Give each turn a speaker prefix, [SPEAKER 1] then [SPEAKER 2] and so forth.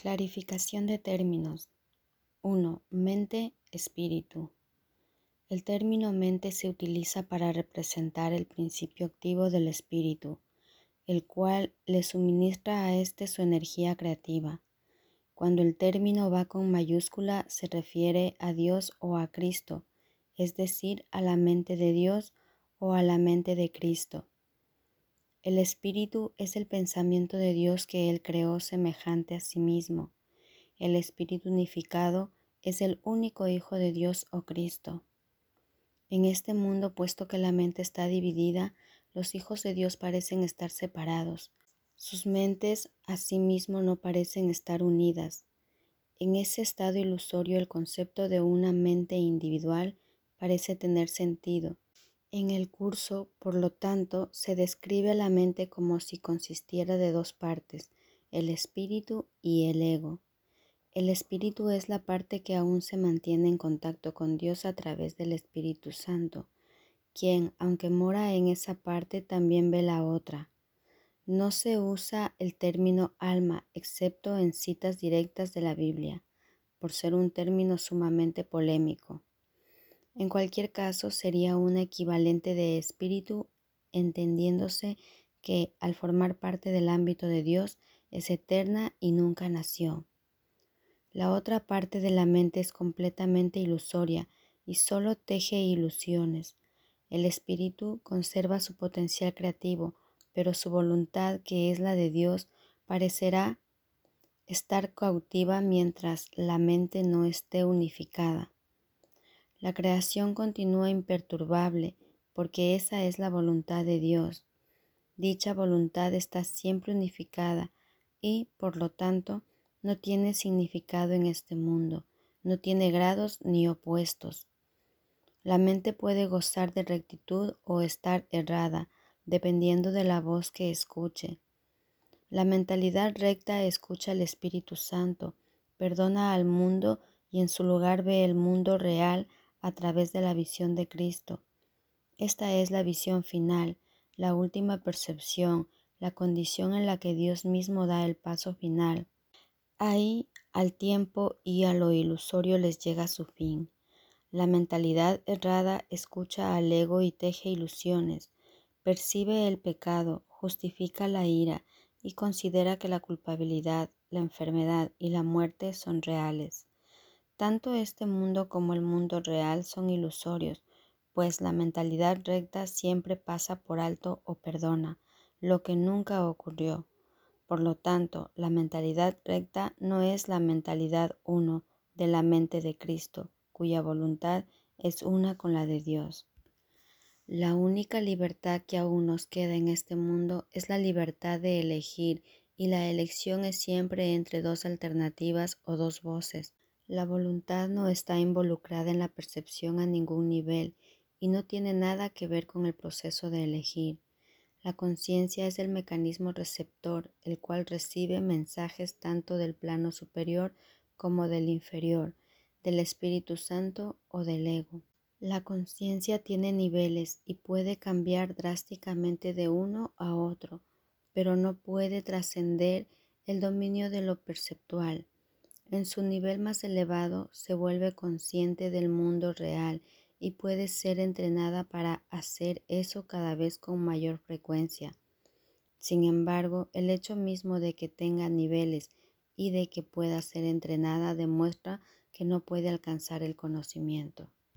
[SPEAKER 1] Clarificación de términos. 1. Mente, espíritu. El término mente se utiliza para representar el principio activo del espíritu, el cual le suministra a éste su energía creativa. Cuando el término va con mayúscula se refiere a Dios o a Cristo, es decir, a la mente de Dios o a la mente de Cristo. El espíritu es el pensamiento de Dios que Él creó semejante a sí mismo. El espíritu unificado es el único Hijo de Dios o Cristo. En este mundo, puesto que la mente está dividida, los hijos de Dios parecen estar separados. Sus mentes asimismo no parecen estar unidas. En ese estado ilusorio el concepto de una mente individual parece tener sentido en el curso, por lo tanto, se describe la mente como si consistiera de dos partes, el espíritu y el ego. El espíritu es la parte que aún se mantiene en contacto con Dios a través del Espíritu Santo, quien, aunque mora en esa parte, también ve la otra. No se usa el término alma excepto en citas directas de la Biblia, por ser un término sumamente polémico. En cualquier caso, sería un equivalente de espíritu, entendiéndose que al formar parte del ámbito de Dios es eterna y nunca nació. La otra parte de la mente es completamente ilusoria y solo teje ilusiones. El espíritu conserva su potencial creativo, pero su voluntad, que es la de Dios, parecerá estar cautiva mientras la mente no esté unificada. La creación continúa imperturbable porque esa es la voluntad de Dios. Dicha voluntad está siempre unificada y, por lo tanto, no tiene significado en este mundo, no tiene grados ni opuestos. La mente puede gozar de rectitud o estar errada, dependiendo de la voz que escuche. La mentalidad recta escucha al Espíritu Santo, perdona al mundo y en su lugar ve el mundo real a través de la visión de Cristo. Esta es la visión final, la última percepción, la condición en la que Dios mismo da el paso final. Ahí al tiempo y a lo ilusorio les llega su fin. La mentalidad errada escucha al ego y teje ilusiones, percibe el pecado, justifica la ira y considera que la culpabilidad, la enfermedad y la muerte son reales. Tanto este mundo como el mundo real son ilusorios, pues la mentalidad recta siempre pasa por alto o perdona lo que nunca ocurrió. Por lo tanto, la mentalidad recta no es la mentalidad uno de la mente de Cristo, cuya voluntad es una con la de Dios. La única libertad que aún nos queda en este mundo es la libertad de elegir y la elección es siempre entre dos alternativas o dos voces. La voluntad no está involucrada en la percepción a ningún nivel y no tiene nada que ver con el proceso de elegir. La conciencia es el mecanismo receptor, el cual recibe mensajes tanto del plano superior como del inferior, del Espíritu Santo o del ego. La conciencia tiene niveles y puede cambiar drásticamente de uno a otro, pero no puede trascender el dominio de lo perceptual. En su nivel más elevado se vuelve consciente del mundo real y puede ser entrenada para hacer eso cada vez con mayor frecuencia. Sin embargo, el hecho mismo de que tenga niveles y de que pueda ser entrenada demuestra que no puede alcanzar el conocimiento.